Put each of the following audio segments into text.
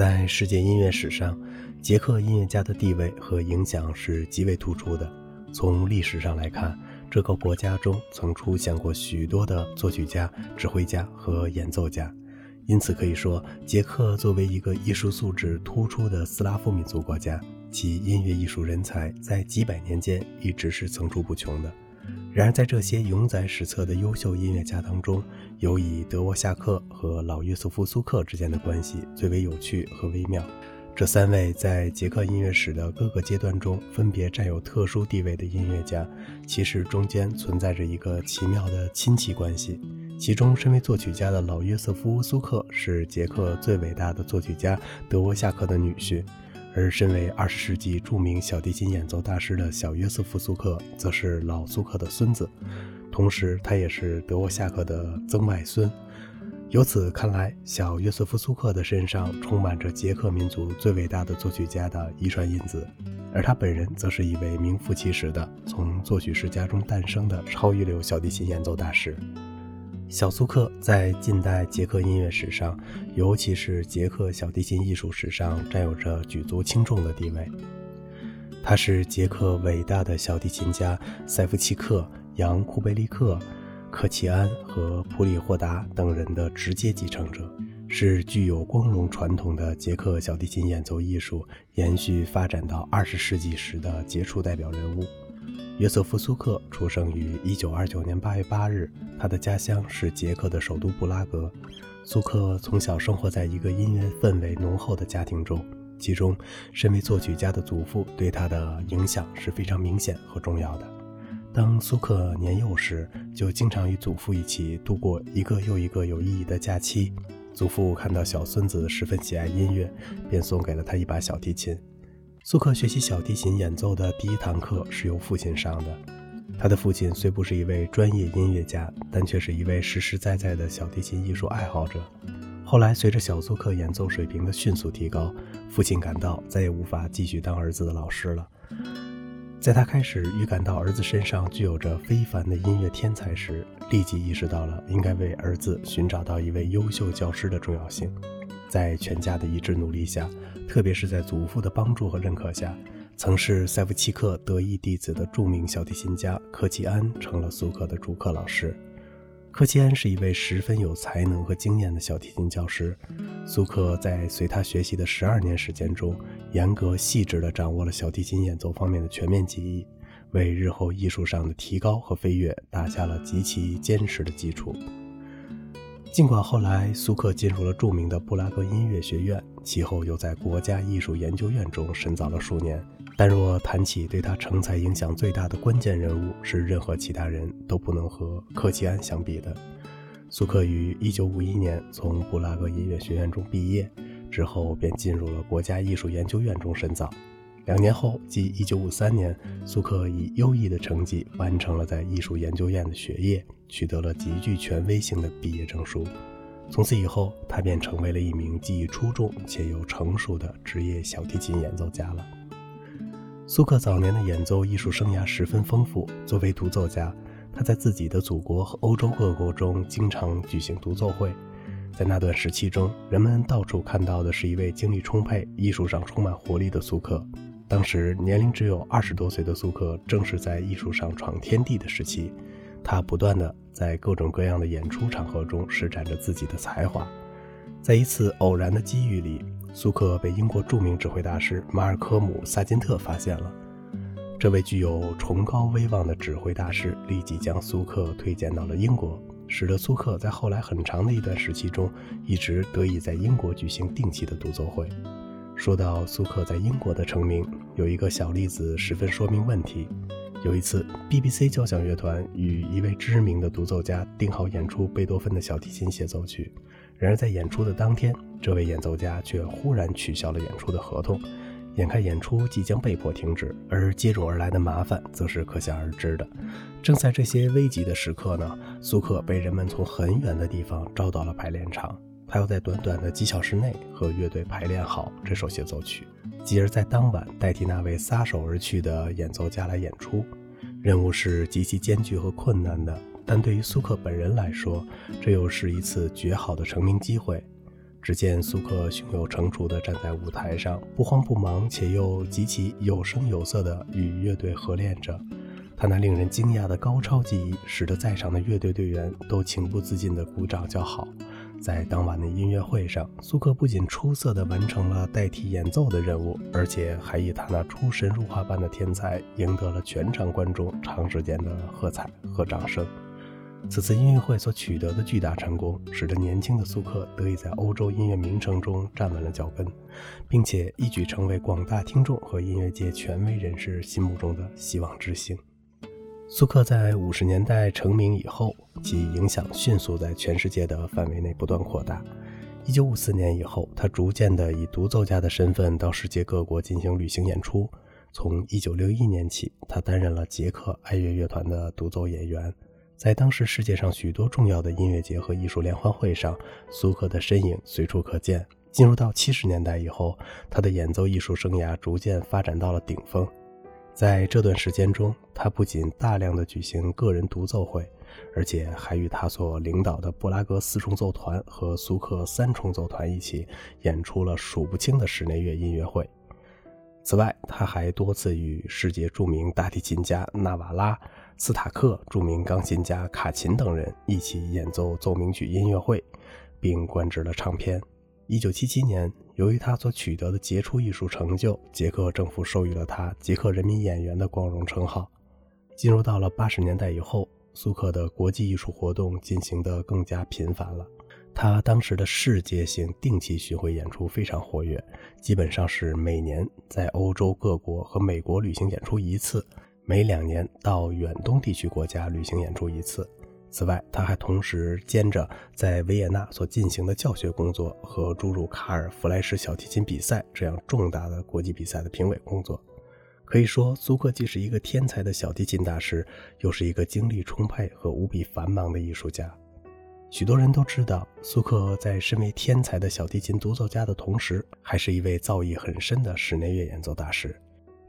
在世界音乐史上，捷克音乐家的地位和影响是极为突出的。从历史上来看，这个国家中曾出现过许多的作曲家、指挥家和演奏家，因此可以说，捷克作为一个艺术素质突出的斯拉夫民族国家，其音乐艺术人才在几百年间一直是层出不穷的。然而，在这些永载史册的优秀音乐家当中，有以德沃夏克和老约瑟夫苏克之间的关系最为有趣和微妙。这三位在捷克音乐史的各个阶段中分别占有特殊地位的音乐家，其实中间存在着一个奇妙的亲戚关系。其中，身为作曲家的老约瑟夫苏克是捷克最伟大的作曲家德沃夏克的女婿。而身为二十世纪著名小提琴演奏大师的小约瑟夫·苏克，则是老苏克的孙子，同时他也是德沃夏克的曾外孙。由此看来，小约瑟夫·苏克的身上充满着捷克民族最伟大的作曲家的遗传因子，而他本人则是一位名副其实的从作曲世家中诞生的超一流小提琴演奏大师。小苏克在近代捷克音乐史上，尤其是捷克小提琴艺术史上，占有着举足轻重的地位。他是捷克伟大的小提琴家塞夫契克、扬库贝利克、克齐安和普里霍达等人的直接继承者，是具有光荣传统的捷克小提琴演奏艺术延续发展到二十世纪时的杰出代表人物。约瑟夫·苏克出生于1929年8月8日，他的家乡是捷克的首都布拉格。苏克从小生活在一个音乐氛围浓厚的家庭中，其中身为作曲家的祖父对他的影响是非常明显和重要的。当苏克年幼时，就经常与祖父一起度过一个又一个有意义的假期。祖父看到小孙子十分喜爱音乐，便送给了他一把小提琴。苏克学习小提琴演奏的第一堂课是由父亲上的。他的父亲虽不是一位专业音乐家，但却是一位实实在在的小提琴艺术爱好者。后来，随着小苏克演奏水平的迅速提高，父亲感到再也无法继续当儿子的老师了。在他开始预感到儿子身上具有着非凡的音乐天才时，立即意识到了应该为儿子寻找到一位优秀教师的重要性。在全家的一致努力下，特别是在祖父的帮助和认可下，曾是塞夫契克得意弟子的著名小提琴家科奇安成了苏克的主课老师。科奇安是一位十分有才能和经验的小提琴教师。苏克在随他学习的十二年时间中，严格细致地掌握了小提琴演奏方面的全面技艺，为日后艺术上的提高和飞跃打下了极其坚实的基础。尽管后来苏克进入了著名的布拉格音乐学院，其后又在国家艺术研究院中深造了数年，但若谈起对他成才影响最大的关键人物，是任何其他人都不能和柯奇安相比的。苏克于1951年从布拉格音乐学院中毕业之后，便进入了国家艺术研究院中深造。两年后，即1953年，苏克以优异的成绩完成了在艺术研究院的学业，取得了极具权威性的毕业证书。从此以后，他便成为了一名技艺出众且又成熟的职业小提琴演奏家了。苏克早年的演奏艺术生涯十分丰富。作为独奏家，他在自己的祖国和欧洲各国中经常举行独奏会。在那段时期中，人们到处看到的是一位精力充沛、艺术上充满活力的苏克。当时年龄只有二十多岁的苏克，正是在艺术上闯天地的时期。他不断地在各种各样的演出场合中施展着自己的才华。在一次偶然的机遇里，苏克被英国著名指挥大师马尔科姆·萨金特发现了。这位具有崇高威望的指挥大师立即将苏克推荐到了英国，使得苏克在后来很长的一段时期中，一直得以在英国举行定期的独奏会。说到苏克在英国的成名，有一个小例子十分说明问题。有一次，BBC 交响乐团与一位知名的独奏家定好演出贝多芬的小提琴协奏曲，然而在演出的当天，这位演奏家却忽然取消了演出的合同，眼看演出即将被迫停止，而接踵而来的麻烦则是可想而知的。正在这些危急的时刻呢，苏克被人们从很远的地方招到了排练场。他要在短短的几小时内和乐队排练好这首协奏曲，继而在当晚代替那位撒手而去的演奏家来演出。任务是极其艰巨和困难的，但对于苏克本人来说，这又是一次绝好的成名机会。只见苏克胸有成竹地站在舞台上，不慌不忙，且又极其有声有色地与乐队合练着。他那令人惊讶的高超技艺，使得在场的乐队队员都情不自禁地鼓掌叫好。在当晚的音乐会上，苏克不仅出色地完成了代替演奏的任务，而且还以他那出神入化般的天才，赢得了全场观众长时间的喝彩和掌声。此次音乐会所取得的巨大成功，使得年轻的苏克得以在欧洲音乐名城中站稳了脚跟，并且一举成为广大听众和音乐界权威人士心目中的希望之星。苏克在五十年代成名以后，其影响迅速在全世界的范围内不断扩大。一九五四年以后，他逐渐的以独奏家的身份到世界各国进行旅行演出。从一九六一年起，他担任了捷克爱乐乐团的独奏演员。在当时世界上许多重要的音乐节和艺术联欢会上，苏克的身影随处可见。进入到七十年代以后，他的演奏艺术生涯逐渐发展到了顶峰。在这段时间中，他不仅大量的举行个人独奏会，而且还与他所领导的布拉格四重奏团和苏克三重奏团一起演出了数不清的室内乐音乐会。此外，他还多次与世界著名大提琴家纳瓦拉、斯塔克、著名钢琴家卡琴等人一起演奏奏鸣曲音乐会，并灌制了唱片。一九七七年，由于他所取得的杰出艺术成就，捷克政府授予了他“捷克人民演员”的光荣称号。进入到了八十年代以后，苏克的国际艺术活动进行得更加频繁了。他当时的世界性定期巡回演出非常活跃，基本上是每年在欧洲各国和美国旅行演出一次，每两年到远东地区国家旅行演出一次。此外，他还同时兼着在维也纳所进行的教学工作和诸如卡尔弗莱什小提琴比赛这样重大的国际比赛的评委工作。可以说，苏克既是一个天才的小提琴大师，又是一个精力充沛和无比繁忙的艺术家。许多人都知道，苏克在身为天才的小提琴独奏家的同时，还是一位造诣很深的室内乐演奏大师。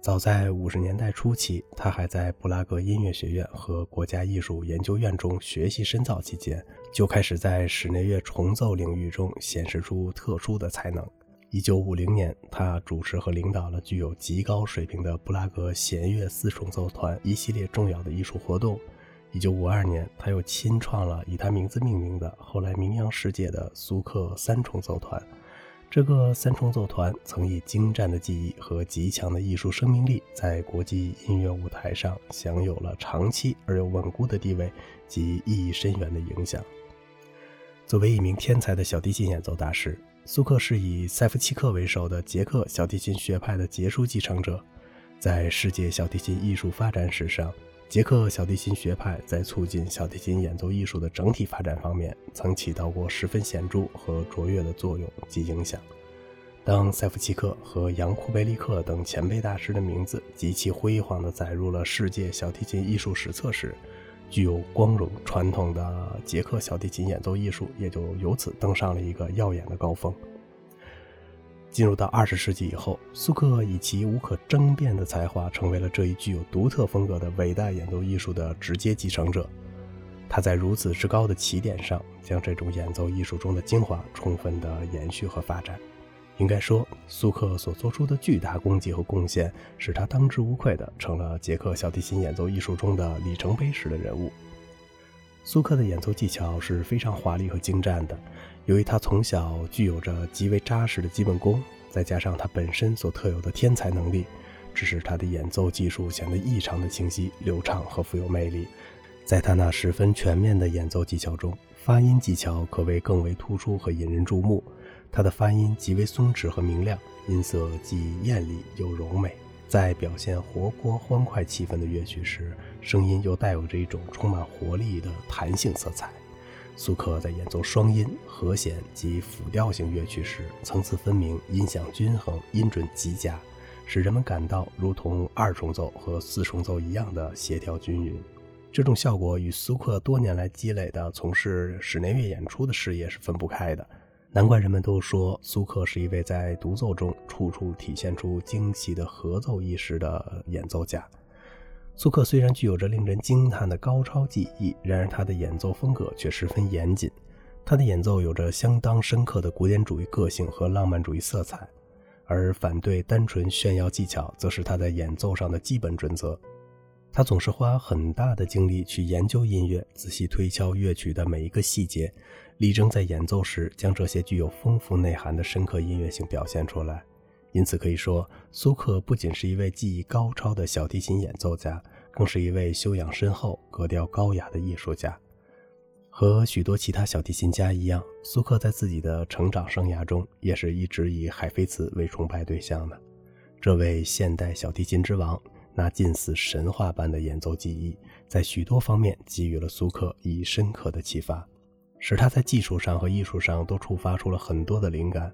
早在五十年代初期，他还在布拉格音乐学院和国家艺术研究院中学习深造期间，就开始在室内乐重奏领域中显示出特殊的才能。一九五零年，他主持和领导了具有极高水平的布拉格弦乐四重奏团一系列重要的艺术活动。一九五二年，他又亲创了以他名字命名的、后来名扬世界的苏克三重奏团。这个三重奏团曾以精湛的技艺和极强的艺术生命力，在国际音乐舞台上享有了长期而又稳固的地位及意义深远的影响。作为一名天才的小提琴演奏大师，苏克是以塞夫契克为首的捷克小提琴学派的杰出继承者，在世界小提琴艺术发展史上。捷克小提琴学派在促进小提琴演奏艺术的整体发展方面，曾起到过十分显著和卓越的作用及影响。当塞夫奇克和扬库贝利克等前辈大师的名字极其辉煌地载入了世界小提琴艺术史册时，具有光荣传统的捷克小提琴演奏艺术也就由此登上了一个耀眼的高峰。进入到二十世纪以后，苏克以其无可争辩的才华，成为了这一具有独特风格的伟大演奏艺术的直接继承者。他在如此之高的起点上，将这种演奏艺术中的精华充分的延续和发展。应该说，苏克所做出的巨大功绩和贡献，使他当之无愧的成了捷克小提琴演奏艺术中的里程碑式的人物。苏克的演奏技巧是非常华丽和精湛的。由于他从小具有着极为扎实的基本功，再加上他本身所特有的天才能力，致使他的演奏技术显得异常的清晰、流畅和富有魅力。在他那十分全面的演奏技巧中，发音技巧可谓更为突出和引人注目。他的发音极为松弛和明亮，音色既艳丽又柔美。在表现活泼欢快气氛的乐曲时，声音又带有着一种充满活力的弹性色彩。苏克在演奏双音、和弦及辅调性乐曲时，层次分明，音响均衡，音准极佳，使人们感到如同二重奏和四重奏一样的协调均匀。这种效果与苏克多年来积累的从事室内乐演出的事业是分不开的。难怪人们都说苏克是一位在独奏中处处体现出精细的合奏意识的演奏家。苏克虽然具有着令人惊叹的高超技艺，然而他的演奏风格却十分严谨。他的演奏有着相当深刻的古典主义个性和浪漫主义色彩，而反对单纯炫耀技巧，则是他在演奏上的基本准则。他总是花很大的精力去研究音乐，仔细推敲乐曲的每一个细节，力争在演奏时将这些具有丰富内涵的深刻音乐性表现出来。因此可以说，苏克不仅是一位技艺高超的小提琴演奏家，更是一位修养深厚、格调高雅的艺术家。和许多其他小提琴家一样，苏克在自己的成长生涯中也是一直以海菲茨为崇拜对象的。这位现代小提琴之王，那近似神话般的演奏技艺，在许多方面给予了苏克以深刻的启发，使他在技术上和艺术上都触发出了很多的灵感。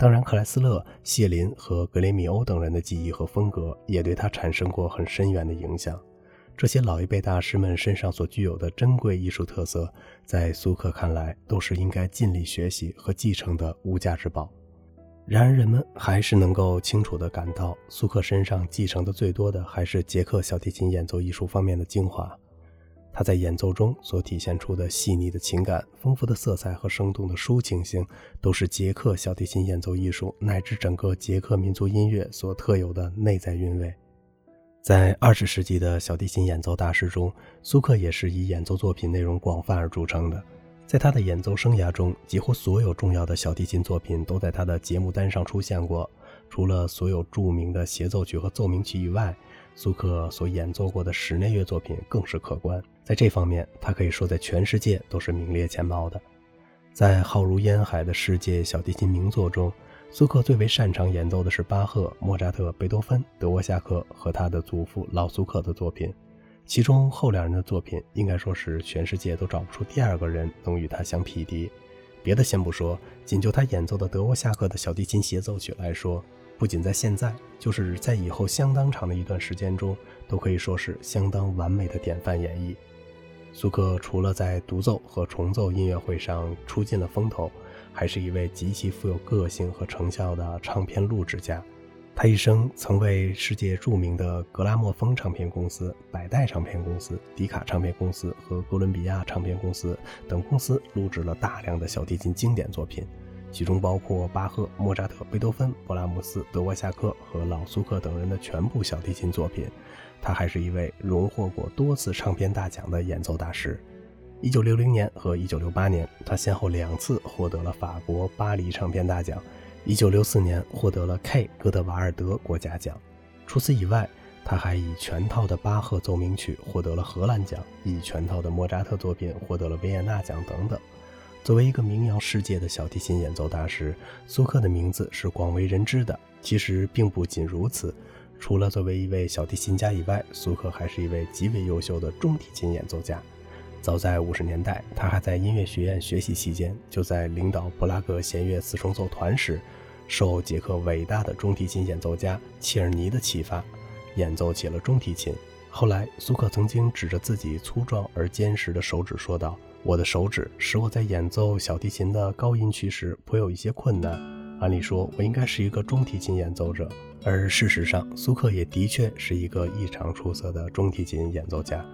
当然，克莱斯勒、谢林和格雷米欧等人的技艺和风格，也对他产生过很深远的影响。这些老一辈大师们身上所具有的珍贵艺术特色，在苏克看来都是应该尽力学习和继承的无价之宝。然而，人们还是能够清楚地感到，苏克身上继承的最多的还是捷克小提琴演奏艺术方面的精华。他在演奏中所体现出的细腻的情感、丰富的色彩和生动的抒情性，都是捷克小提琴演奏艺术乃至整个捷克民族音乐所特有的内在韵味。在二十世纪的小提琴演奏大师中，苏克也是以演奏作品内容广泛而著称的。在他的演奏生涯中，几乎所有重要的小提琴作品都在他的节目单上出现过。除了所有著名的协奏曲和奏鸣曲以外，苏克所演奏过的室内乐作品更是可观。在这方面，他可以说在全世界都是名列前茅的。在浩如烟海的世界小提琴名作中，苏克最为擅长演奏的是巴赫、莫扎特、贝多芬、德沃夏克和他的祖父老苏克的作品，其中后两人的作品应该说是全世界都找不出第二个人能与他相匹敌。别的先不说，仅就他演奏的德沃夏克的小提琴协奏曲来说，不仅在现在，就是在以后相当长的一段时间中，都可以说是相当完美的典范演绎。苏克除了在独奏和重奏音乐会上出尽了风头。还是一位极其富有个性和成效的唱片录制家。他一生曾为世界著名的格拉莫风唱片公司、百代唱片公司、迪卡唱片公司和哥伦比亚唱片公司等公司录制了大量的小提琴经典作品，其中包括巴赫、莫扎特、贝多芬、勃拉姆斯、德沃夏克和老苏克等人的全部小提琴作品。他还是一位荣获过多次唱片大奖的演奏大师。一九六零年和一九六八年，他先后两次获得了法国巴黎唱片大奖。一九六四年获得了 K 哥德瓦尔德国家奖。除此以外，他还以全套的巴赫奏鸣曲获得了荷兰奖，以全套的莫扎特作品获得了维也纳奖等等。作为一个名扬世界的小提琴演奏大师，苏克的名字是广为人知的。其实并不仅如此，除了作为一位小提琴家以外，苏克还是一位极为优秀的中提琴演奏家。早在五十年代，他还在音乐学院学习期间，就在领导布拉格弦乐四重奏团时，受捷克伟大的中提琴演奏家切尔尼的启发，演奏起了中提琴。后来，苏克曾经指着自己粗壮而坚实的手指说道：“我的手指使我在演奏小提琴的高音区时颇有一些困难。按理说，我应该是一个中提琴演奏者。”而事实上，苏克也的确是一个异常出色的中提琴演奏家。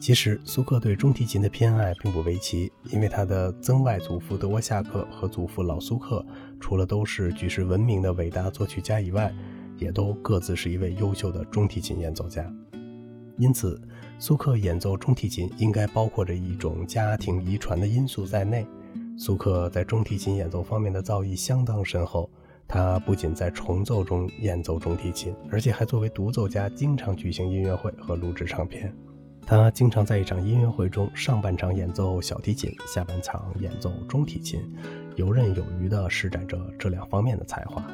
其实，苏克对中提琴的偏爱并不为奇，因为他的曾外祖父德沃夏克和祖父老苏克，除了都是举世闻名的伟大作曲家以外，也都各自是一位优秀的中提琴演奏家。因此，苏克演奏中提琴应该包括着一种家庭遗传的因素在内。苏克在中提琴演奏方面的造诣相当深厚，他不仅在重奏中演奏中提琴，而且还作为独奏家经常举行音乐会和录制唱片。他经常在一场音乐会中，上半场演奏小提琴，下半场演奏中提琴，游刃有余地施展着这两方面的才华。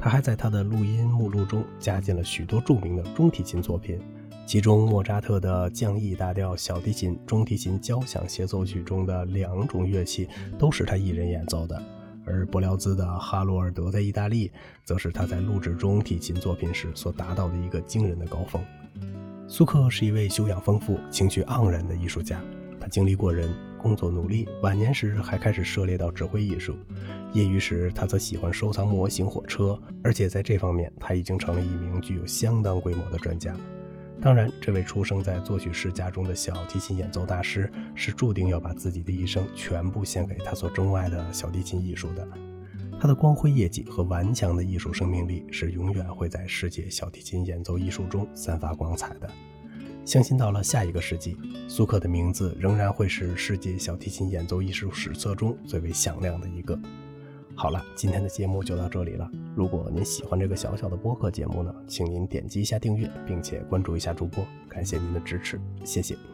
他还在他的录音目录中加进了许多著名的中提琴作品，其中莫扎特的降 E 大调小提琴、中提琴交响协奏曲中的两种乐器都是他一人演奏的，而伯辽兹的哈罗尔德在意大利，则是他在录制中提琴作品时所达到的一个惊人的高峰。苏克是一位修养丰富、情绪盎然的艺术家。他经历过人，工作努力，晚年时还开始涉猎到指挥艺术。业余时，他则喜欢收藏模型火车，而且在这方面他已经成了一名具有相当规模的专家。当然，这位出生在作曲世家中的小提琴演奏大师，是注定要把自己的一生全部献给他所钟爱的小提琴艺术的。他的光辉业绩和顽强的艺术生命力，是永远会在世界小提琴演奏艺术中散发光彩的。相信到了下一个世纪，苏克的名字仍然会是世界小提琴演奏艺术史册中最为响亮的一个。好了，今天的节目就到这里了。如果您喜欢这个小小的播客节目呢，请您点击一下订阅，并且关注一下主播，感谢您的支持，谢谢。